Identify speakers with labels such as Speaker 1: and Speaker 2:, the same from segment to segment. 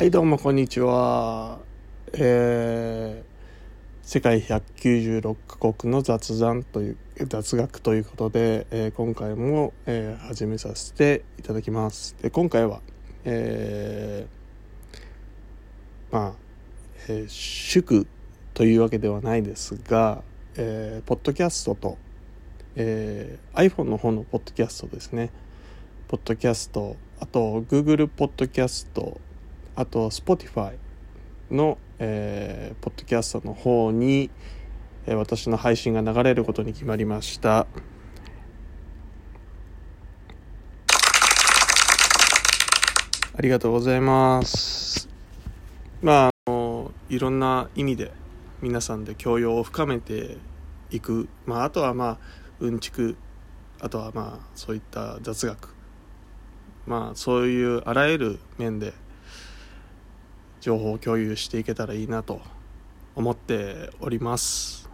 Speaker 1: はいどうもこんにちは。えー、世界196カ国の雑談という雑学ということで、えー、今回も、えー、始めさせていただきます。で今回は、えー、まあ、えー、祝というわけではないですが、えー、ポッドキャストと、えー、iPhone の方のポッドキャストですね。ポッドキャスト、あと Google ポッドキャスト、あと Spotify の、えー、ポッドキャストの方に、えー、私の配信が流れることに決まりました。ありがとうございます。まあ、あの、いろんな意味で皆さんで教養を深めていく。まあ、あとはまあ、うんちく、あとはまあ、そういった雑学。まあ、そういうあらゆる面で情報共有していけたらいいなと思っております。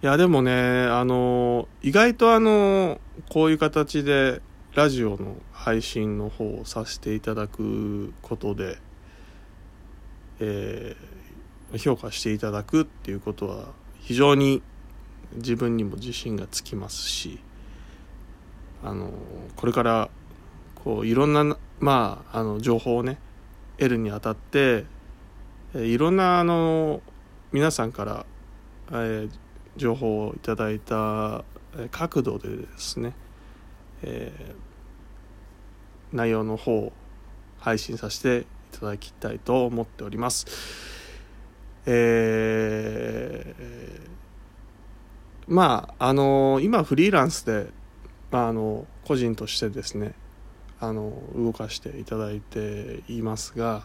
Speaker 1: いやでもねあの意外とあのこういう形でラジオの配信の方をさせていただくことで、えー、評価していただくっていうことは非常に自分にも自信がつきますしあのこれからこういろんなまああの情報をね得るにあたっていろんなあの皆さんから、えー、情報をいただいた角度でですね、えー、内容の方を配信させていただきたいと思っております。えー、まああの今フリーランスで、まあ、あの個人としてですねあの動かしていただいていますが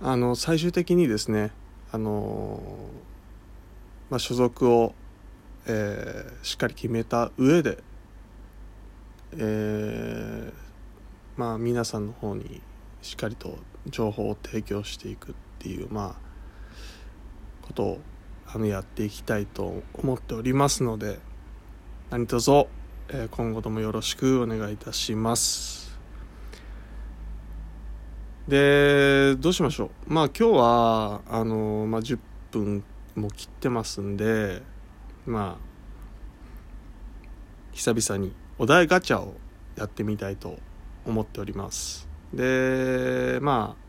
Speaker 1: あの最終的にですねあの、まあ、所属を、えー、しっかり決めた上で、えー、まあ皆さんの方にしっかりと情報を提供していくっていうまあことをあのやっていきたいと思っておりますので何卒え今後ともよろしくお願いいたします。でどうしましょう。まあ今日はあの、まあ、10分も切ってますんでまあ久々にお題ガチャをやってみたいと思っております。でまあ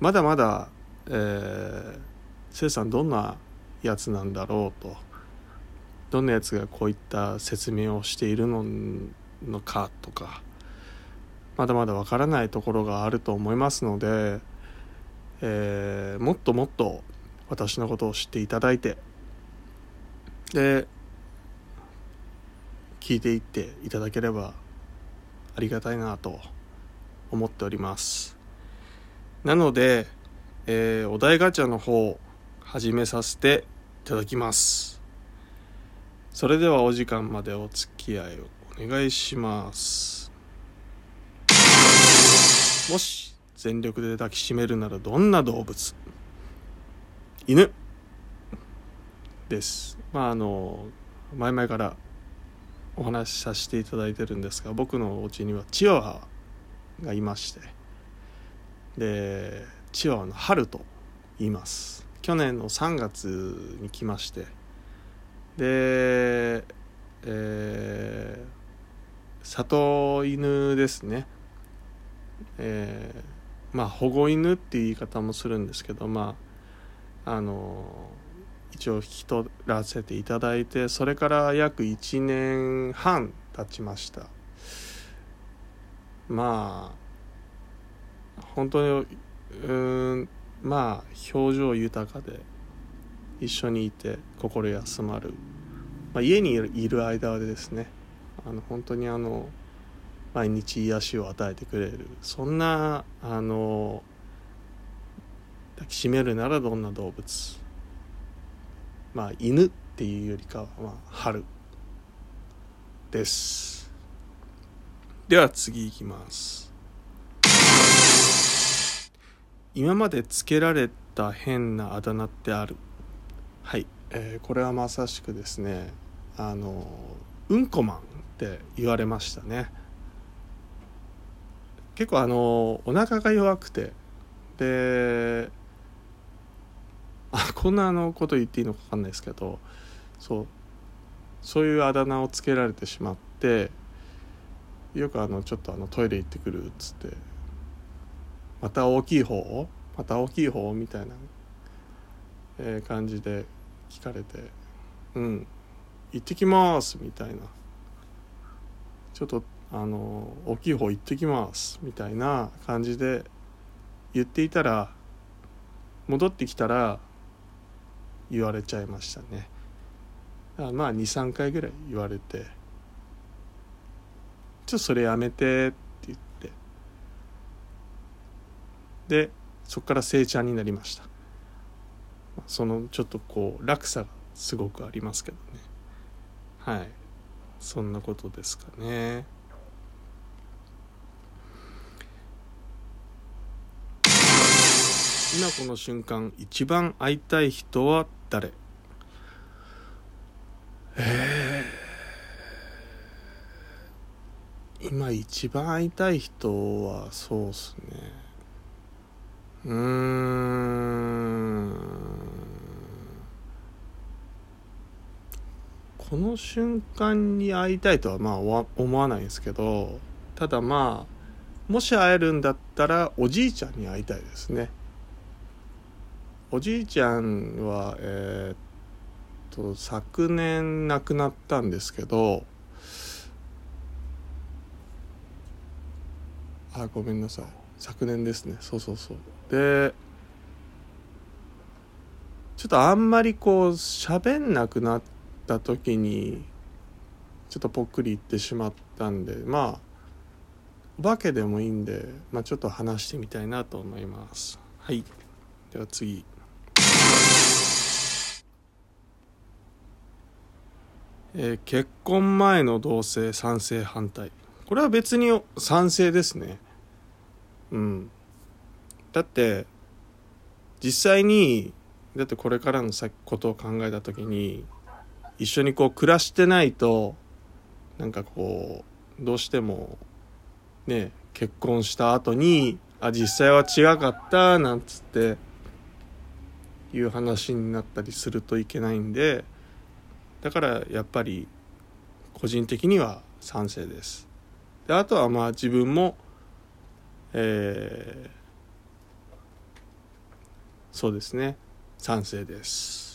Speaker 1: まだまだえー、せいさんどんなやつなんだろうと。どんなやつがこういった説明をしているのかとかまだまだわからないところがあると思いますので、えー、もっともっと私のことを知っていただいてで聞いていっていただければありがたいなと思っております。なので、えー、お題ガチャの方始めさせていただきます。それではお時間までお付き合いをお願いします。もし全力で抱きしめるならどんな動物？犬。です。まああの前々からお話しさせていただいてるんですが僕のお家にはチワワがいまして。でチワワの春と言います。去年の3月に来ましてで、えー、里犬ですね、えー、まあ保護犬っていう言い方もするんですけどまああの一応引き取らせていただいてそれから約1年半経ちました。まあ本当にうんまあ表情豊かで一緒にいて心休まる、まあ、家にいる間はですねあの本当にあの毎日癒しを与えてくれる。そんなあの抱きしめるならどんな動物まあ犬っていうよりかは、まあ、春です。では次いきます。今までつけられた変なあだ名ってある？はい、えー、これはまさしくですねあのうんこマンって言われましたね。結構あのお腹が弱くて。であこんなあのこと言っていいのか分かんないですけどそうそういうあだ名をつけられてしまってよくあのちょっとあのトイレ行ってくるっつってまた大きい方また大きい方みたいな、え、感じで聞かれてうん。行ってきますみたいな。ちょっとあの大きい方行ってきますみたいな感じで言っていたら戻ってきたら言われちゃいましたね。まあ23回ぐらい言われてちょっとそれやめてって言って。でそこから正ちゃんになりました。そのちょっとこう落差がすごくありますけどね。はい。そんなことですかね。今この瞬間一番会いたい人は誰？えー、今一番会いたい人はそうっすね。うーん。この瞬間に会いたいとはまあ思わないんですけどただまあもし会えるんだったらおじいちゃんに会いたいですね。おじいちゃんはえー、っと昨年亡くなったんですけどあごめんなさい。昨年ですね。そうそうそう。でちょっとあんまりこう喋んなくなってた時にちょっとぽっくりいってしまったんでまあお化けでもいいんで、まあ、ちょっと話してみたいなと思います。はい。では次。えー、結婚前の同棲賛成反対。これは別に賛成ですね。うん。だって実際にだってこれからのことを考えた時に一緒にこう暮らしてないとなんかこうどうしてもね結婚した後にあ実際は違かったなんつっていう話になったりするといけないんでだからやっぱり個人的には賛成です。であとはまあ自分もえー、そうですね。賛成です。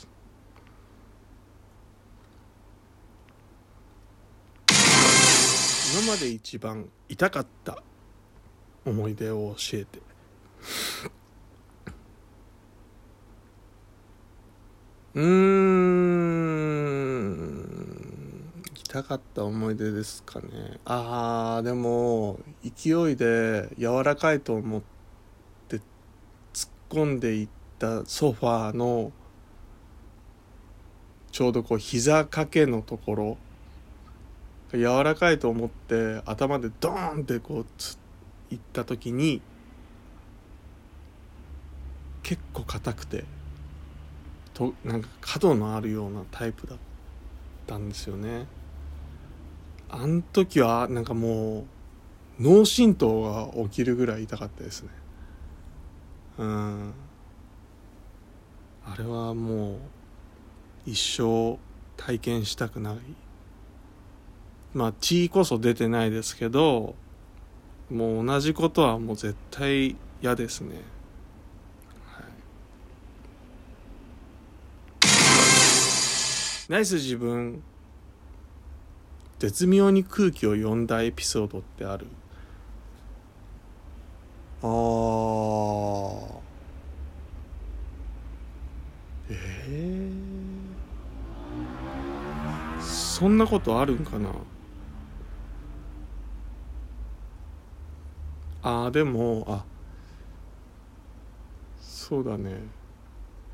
Speaker 1: 今まで一番痛かった思い出を教えて。うーん。痛かった思い出ですかね。ああでも勢いで柔らかいと思って突っ込んでいったソファーのちょうどこう膝掛けのところ柔らかいと思って頭でドーンってこうついった時に結構硬くてとなんか角のあるようなタイプだったんですよね。あん時はなんかもう脳震盪が起きるぐらい痛かったですね。うん。あれはもう一生体験したくない。まあ血こそ出てないですけどもう同じことはもう絶対嫌ですね。ナイス自分絶妙に空気を読んだエピソードってある？あー。ええー、そんなことあるんかな？ああでもあそうだね。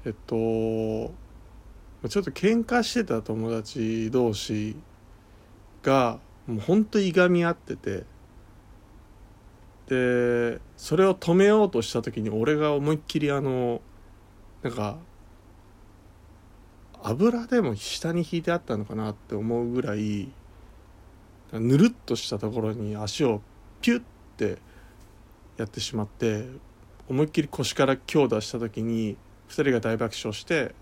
Speaker 1: えっとちょっと喧嘩してた友達同士がもうほんといがみ合っててでそれを止めようとした時に俺が思いっきりあのなんか油でも下に引いてあったのかなって思うぐらいぬるっとしたところに足をピュッてやってしまって思いっきり腰から強打した時に2人が大爆笑して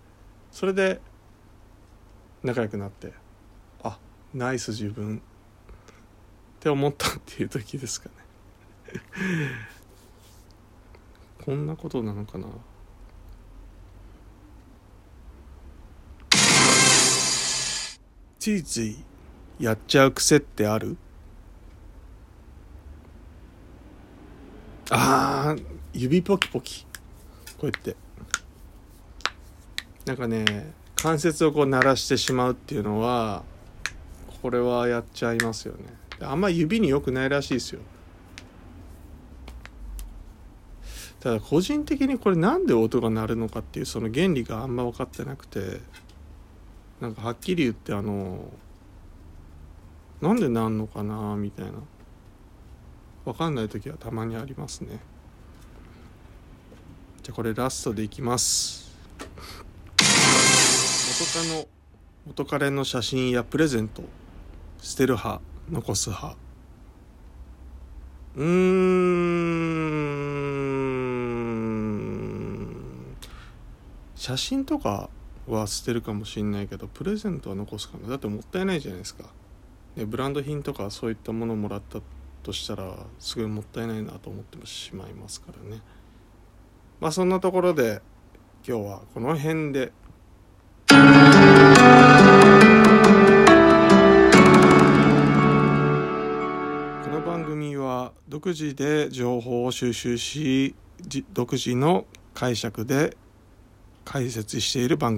Speaker 1: それで仲良くなってあナイス自分。って思ったっていう時ですかね。こんなことなのかな。ついついやっちゃう癖ってあるあー指ポキポキ。こうやって。なんかね関節をこう鳴らしてしまうっていうのはこれはやっちゃいますよね。あんま指に良くないらしいですよ。ただ個人的にこれなんで音が鳴るのかっていうその原理があんま分かってなくてなんかはっきり言ってあのなんでなんのかなみたいな。分かんない時はたまにありますね。じゃこれラストでいきます。元カノ元彼の写真やプレゼント捨てる派残す派。うーん。写真とかは捨てるかもしんないけどプレゼントは残すかな。だってもったいないじゃないですか、ね、ブランド品とかそういったものをもらったとしたらすごいもったいないなと思ってしまいますからね。まあそんなところで今日はこの辺で。この番組は独自で情報を収集し独自の解釈で解説している番組